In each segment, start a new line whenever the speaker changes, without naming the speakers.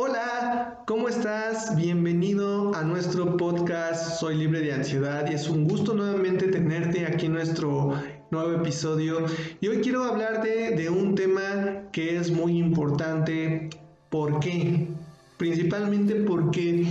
Hola, ¿cómo estás? Bienvenido a nuestro podcast Soy libre de ansiedad y es un gusto nuevamente tenerte aquí en nuestro nuevo episodio. Y hoy quiero hablarte de un tema que es muy importante. ¿Por qué? Principalmente porque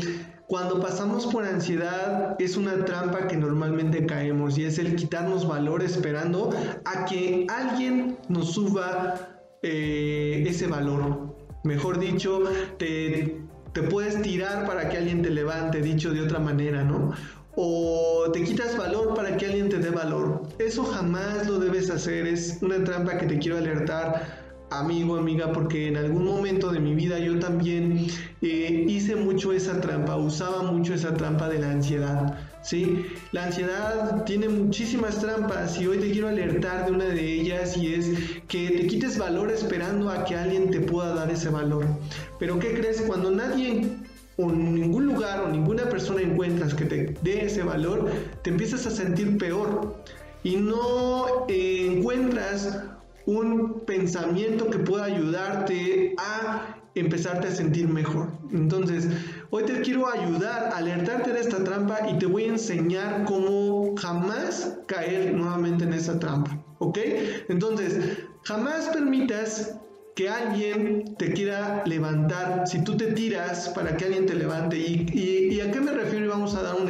cuando pasamos por ansiedad es una trampa que normalmente caemos y es el quitarnos valor esperando a que alguien nos suba eh, ese valor. Mejor dicho, te, te puedes tirar para que alguien te levante, dicho de otra manera, ¿no? o te quitas valor para que alguien te dé valor. Eso jamás lo debes hacer, es una trampa que te quiero alertar amigo, amiga, porque en algún momento de mi vida yo también eh, hice mucho esa trampa, usaba mucho esa trampa de la ansiedad. ¿sí? La ansiedad tiene muchísimas trampas y hoy te quiero alertar de una de ellas y es que te quites valor esperando a que alguien te pueda dar ese valor. Pero ¿qué crees? Cuando nadie o ningún lugar o ninguna persona encuentras que te dé ese valor, te empiezas a sentir peor y no eh, encuentras un pensamiento que pueda ayudarte a empezarte a sentir mejor. Entonces, hoy te quiero ayudar, alertarte de esta trampa y te voy a enseñar cómo jamás caer nuevamente en esa trampa. ¿Ok? Entonces, jamás permitas que alguien te quiera levantar, si tú te tiras para que alguien te levante. ¿Y, y a qué me refiero? Y vamos a dar un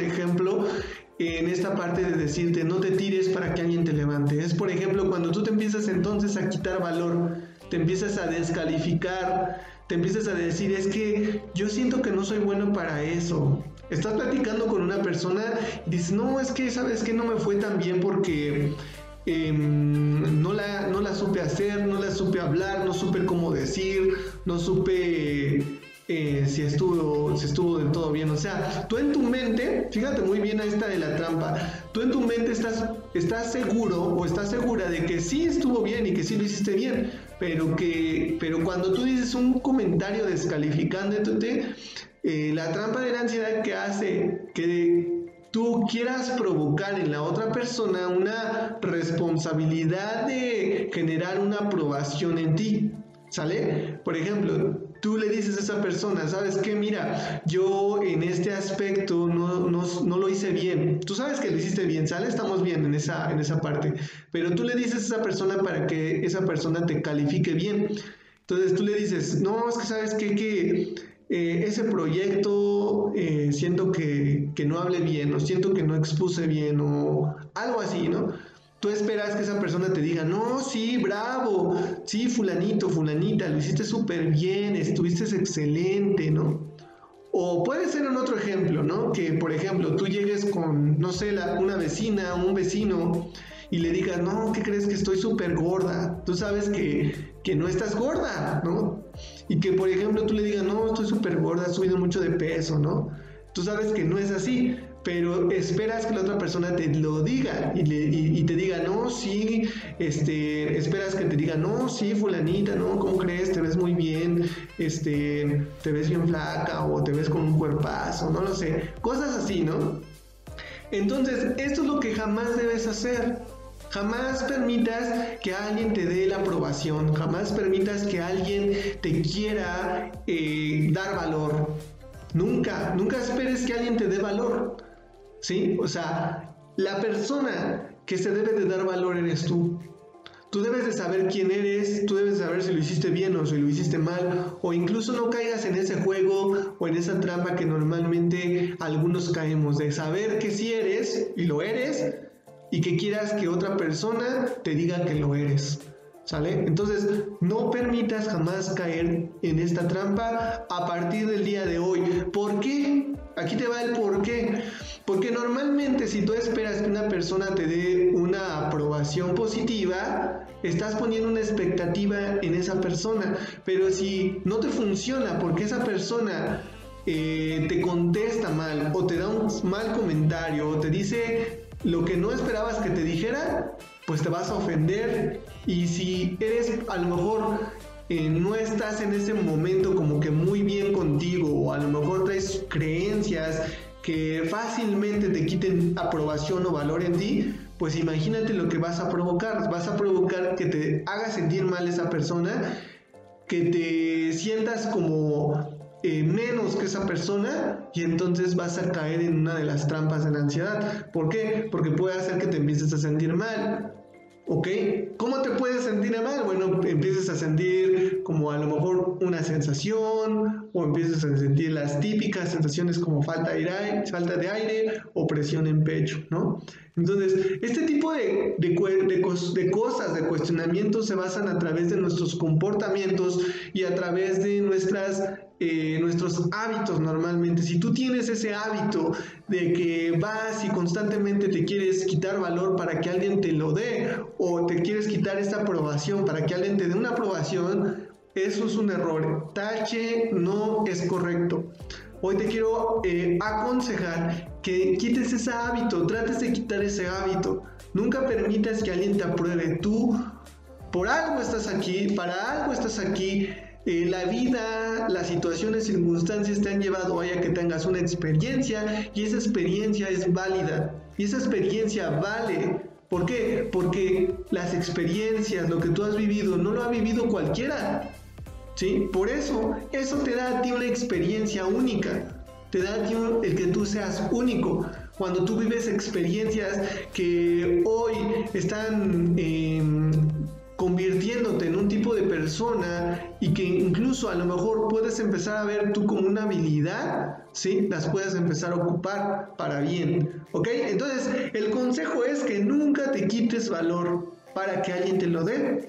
en esta parte de decirte no te tires para que alguien te levante. Es por ejemplo cuando tú te empiezas entonces a quitar valor, te empiezas a descalificar, te empiezas a decir es que yo siento que no soy bueno para eso. Estás platicando con una persona y dices, no, es que sabes que no me fue tan bien porque em, no, la, no la supe hacer, no la supe hablar, no supe cómo decir, no supe eh, si, estuvo, si estuvo del todo bien. O sea, tú en tu mente, fíjate muy bien a esta de la trampa, tú en tu mente estás, estás seguro o estás segura de que sí estuvo bien y que sí lo hiciste bien, pero que pero cuando tú dices un comentario descalificándote, eh, la trampa de la ansiedad que hace que tú quieras provocar en la otra persona una responsabilidad de generar una aprobación en ti. ¿Sale? Por ejemplo, tú le dices a esa persona, ¿sabes qué? Mira, yo en este aspecto no, no, lo hice bien. Tú sabes que lo hiciste bien, ¿sale? Estamos bien en esa, en esa parte. Pero tú le dices a esa persona para que esa persona te califique bien. Entonces tú le dices, no, es que sabes qué? que eh, ese proyecto eh, siento que, que no hable bien, o siento que no expuse bien, o algo así, ¿no? Tú esperas que esa persona te diga, no, sí, bravo, sí, fulanito, fulanita, lo hiciste súper bien, estuviste excelente, ¿no? O puede ser un otro ejemplo, ¿no? Que, por ejemplo, tú llegues con, no sé, una vecina o un vecino y le digas, no, ¿qué crees que estoy súper gorda? Tú sabes que, que, no estás gorda, ¿no? Y que, por ejemplo, tú le digas, no, estoy súper gorda, he subido mucho de peso, ¿no? Tú sabes que no es así, pero esperas que la otra persona te lo diga y, te diga, no, sí, este, esperas que te diga, no, sí, fulanita, no, ¿cómo crees? Te ves muy bien, este, te ves bien flaca o te ves con un cuerpazo, no lo sé, cosas así, ¿no? Entonces, esto es lo que jamás debes hacer. Jamás permitas que alguien te dé la aprobación, jamás permitas que alguien te quiera eh, dar valor. Nunca, nunca esperes que alguien te dé valor. ¿Sí? O sea, la persona que se debe de dar valor eres tú. Tú debes de saber quién eres, tú debes de saber si lo hiciste bien o si lo hiciste mal, o incluso no caigas en ese juego o en esa trampa que normalmente algunos caemos, de saber que sí eres y lo eres, y que quieras que otra persona te diga que lo eres. ¿Sale? Entonces, no permitas jamás caer en esta trampa a partir del día de hoy. ¿Por qué? Aquí te va el por qué. Porque normalmente si tú esperas que una persona te dé una aprobación positiva, estás poniendo una expectativa en esa persona. Pero si no te funciona porque esa persona eh, te contesta mal o te da un mal comentario o te dice lo que no esperabas que te dijera, pues te vas a ofender. Y si eres a lo mejor eh, no estás en ese momento como que muy bien contigo o a lo mejor traes creencias que fácilmente te quiten aprobación o valor en ti, pues imagínate lo que vas a provocar. Vas a provocar que te haga sentir mal esa persona, que te sientas como eh, menos que esa persona y entonces vas a caer en una de las trampas de la ansiedad. ¿Por qué? Porque puede hacer que te empieces a sentir mal. ¿Ok? ¿Cómo te puedes sentir mal? Bueno, empiezas a sentir como a lo mejor una sensación o empiezas a sentir las típicas sensaciones como falta de aire, falta de aire o presión en pecho, ¿no? Entonces, este tipo de, de, de, cosas, de cuestionamientos se basan a través de nuestros comportamientos y a través de nuestras eh, nuestros hábitos normalmente. Si tú tienes ese hábito de que vas y constantemente te quieres quitar valor para que alguien te lo dé o te quieres quitar esta aprobación para que alguien te dé una aprobación, eso es un error. Tache no es correcto. Hoy te quiero eh, aconsejar que quites ese hábito, trates de quitar ese hábito. Nunca permitas que alguien te apruebe. Tú por algo estás aquí, para algo estás aquí la vida, las situaciones, circunstancias te han llevado a que tengas una experiencia y esa experiencia es válida y esa experiencia vale. ¿Por qué? Porque las experiencias, lo que tú has vivido, no lo ha vivido cualquiera. ¿Sí? Por eso, eso te da a ti una experiencia única. Te da a ti el que tú seas único. Cuando tú vives experiencias que hoy están em, convirtiéndote en un tipo de persona y que incluso a lo mejor puedes empezar a ver tú como una habilidad, ¿sí? Las puedes empezar a ocupar para bien, ¿ok? Entonces, el consejo es que nunca te quites valor para que alguien te lo dé.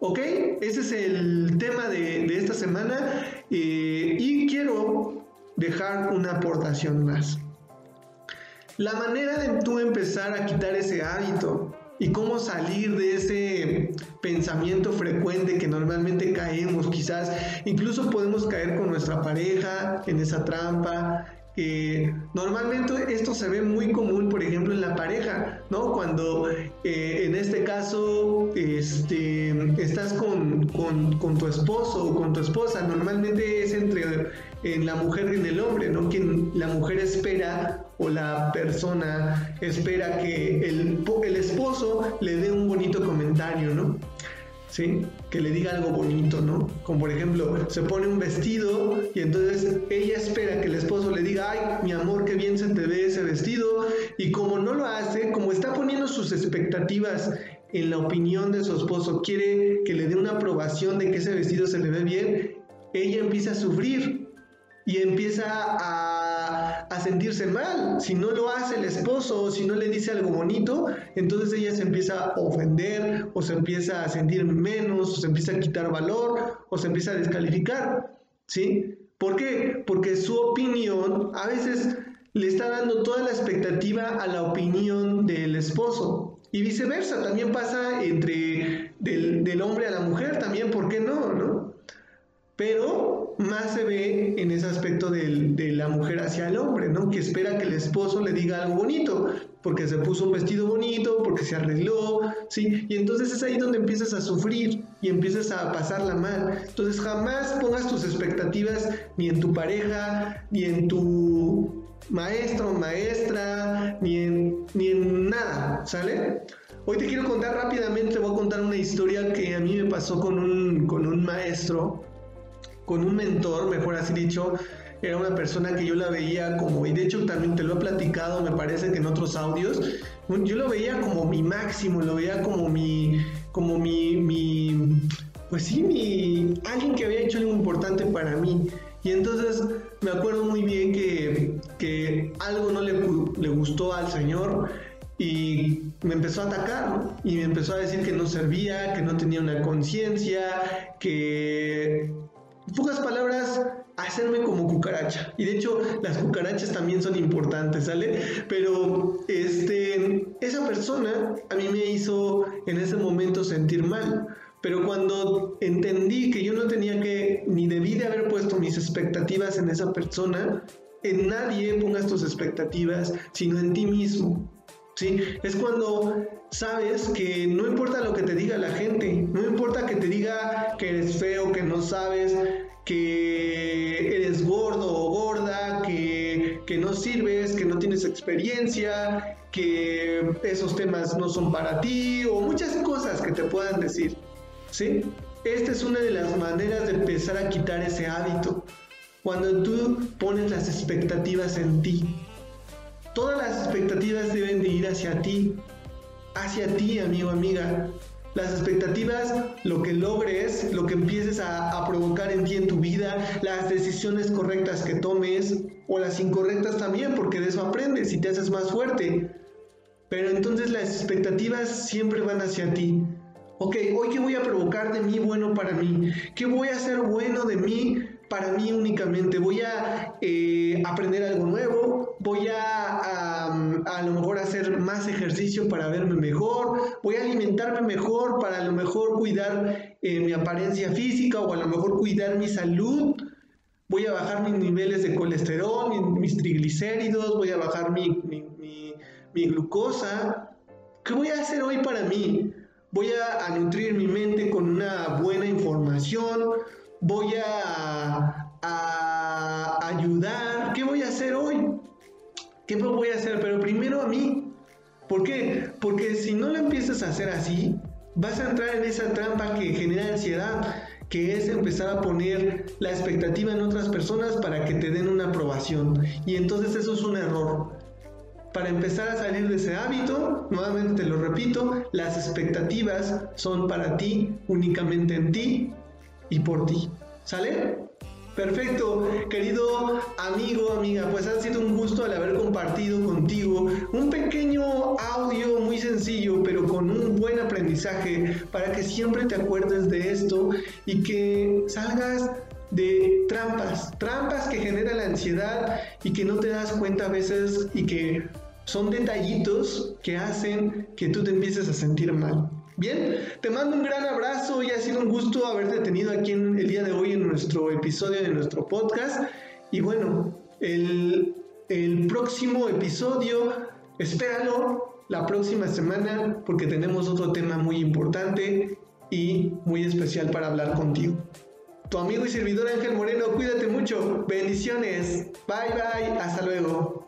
¿Ok? Ese es el tema de, esta semana eh, y quiero dejar una aportación más. La manera de tú empezar a quitar ese hábito y cómo salir de ese pensamiento frecuente que normalmente caemos, quizás incluso podemos caer con nuestra pareja en esa trampa. normalmente esto se ve muy común, por ejemplo, en la pareja, ¿no? Cuando eh, en este caso este, estás con, con, con, tu esposo o con tu esposa, normalmente es entre en la mujer y en el hombre, ¿no? Que la mujer espera o la persona espera que el, el esposo le dé un bonito comentario, ¿no? ¿Sí? Que le diga algo bonito, ¿no? Como por ejemplo, se pone un vestido y entonces ella espera que el esposo le diga, ay, mi amor, qué bien se te ve ese vestido. Y como no lo hace, como está poniendo sus expectativas en la opinión de su esposo, quiere que le dé una aprobación de que ese vestido se le ve bien, ella empieza a sufrir y empieza a, a, sentirse mal. Si no lo hace el esposo o si no le dice algo bonito, entonces ella se empieza a ofender o se empieza a sentir menos o se empieza a quitar valor o se empieza a descalificar. ¿Sí? ¿Por qué? Porque su opinión a veces le está dando toda la expectativa a la opinión del esposo. Y viceversa, también pasa entre del, del hombre a la mujer, también, ¿por qué no? ¿no? Pero más se ve en ese aspecto de la mujer hacia el hombre, ¿no? Que espera que el esposo le diga algo bonito, porque se puso un vestido bonito, porque se arregló, ¿sí? Y entonces es ahí donde empiezas a sufrir y empiezas a pasarla mal. Entonces jamás pongas tus expectativas ni en tu pareja, ni en tu maestro maestra, ni en, ni en nada, ¿sale? Hoy te quiero contar rápidamente, voy a contar una historia que a mí me pasó con un, con un maestro con un mentor, mejor así dicho, era una persona que yo la veía como, y de hecho también te lo he platicado, me parece que en otros audios, yo lo veía como mi máximo, lo veía como mi, como mi, mi pues sí, mi, alguien que había hecho algo importante para mí. Y entonces me acuerdo muy bien que, que algo no le, le, gustó al Señor y me empezó a atacar y me empezó a decir que no servía, que no tenía una conciencia, que pocas palabras, hacerme como cucaracha. Y de hecho, las cucarachas también son importantes, ¿sale? Pero este, esa persona a mí me hizo en ese momento sentir mal. Pero cuando entendí que yo no tenía que, ni debí de haber puesto mis expectativas en esa persona, en nadie pongas tus expectativas, sino en ti mismo. ¿sí? Es cuando sabes que no importa lo que te diga la gente, no importa que te diga que eres feo, que no sabes, que eres gordo o gorda, que, que no sirves, que no tienes experiencia, que esos temas no son para ti o muchas cosas que te puedan decir, ¿sí? Esta es una de las maneras de empezar a quitar ese hábito. cuando tú pones las expectativas en ti. Todas las expectativas deben de ir hacia ti, hacia ti, amigo, amiga. Las expectativas, lo que logres, lo que empieces a, provocar en ti en tu vida, las decisiones correctas que tomes o las incorrectas también, porque de eso aprendes y te haces más fuerte. Pero entonces las expectativas siempre van hacia ti. Ok, hoy qué voy a provocar de mí bueno para mí, qué voy a hacer bueno de mí para mí únicamente. Voy a eh, aprender algo nuevo, voy a, a, lo mejor hacer más ejercicio para verme mejor, voy a alimentarme mejor para a lo mejor cuidar eh, mi apariencia física o a lo mejor cuidar mi salud. Voy a bajar mis niveles de colesterol, mis, triglicéridos, voy a bajar mi, mi, glucosa. ¿Qué voy a hacer hoy para mí? Voy a, a nutrir mi mente con una buena información, voy a, ayudar, ¿qué voy a hacer hoy? ¿Qué voy a hacer? Pero primero a mí. ¿Por qué? Porque si no lo empiezas a hacer así, vas a entrar en esa trampa que genera ansiedad, que es empezar a poner la expectativa en otras personas para que te den una aprobación. Y entonces eso es un error. Para empezar a salir de ese hábito, nuevamente te lo repito, las expectativas son para ti, únicamente en ti, y por ti. ¿Sale? Perfecto, querido amigo, amiga, pues ha sido un gusto al haber compartido contigo un pequeño audio muy sencillo, pero con un buen aprendizaje para que siempre te acuerdes de esto y que salgas de trampas, trampas que generan la ansiedad y que no te das cuenta a veces y que son detallitos que hacen que tú te empieces a sentir mal. Bien, te mando un gran abrazo y ha sido un gusto haberte tenido aquí el día de hoy en nuestro episodio de nuestro podcast. Y bueno, el, el próximo episodio, espéralo la próxima semana porque tenemos otro tema muy importante y muy especial para hablar contigo. Tu amigo y servidor Ángel Moreno, cuídate mucho, bendiciones, bye bye, hasta luego.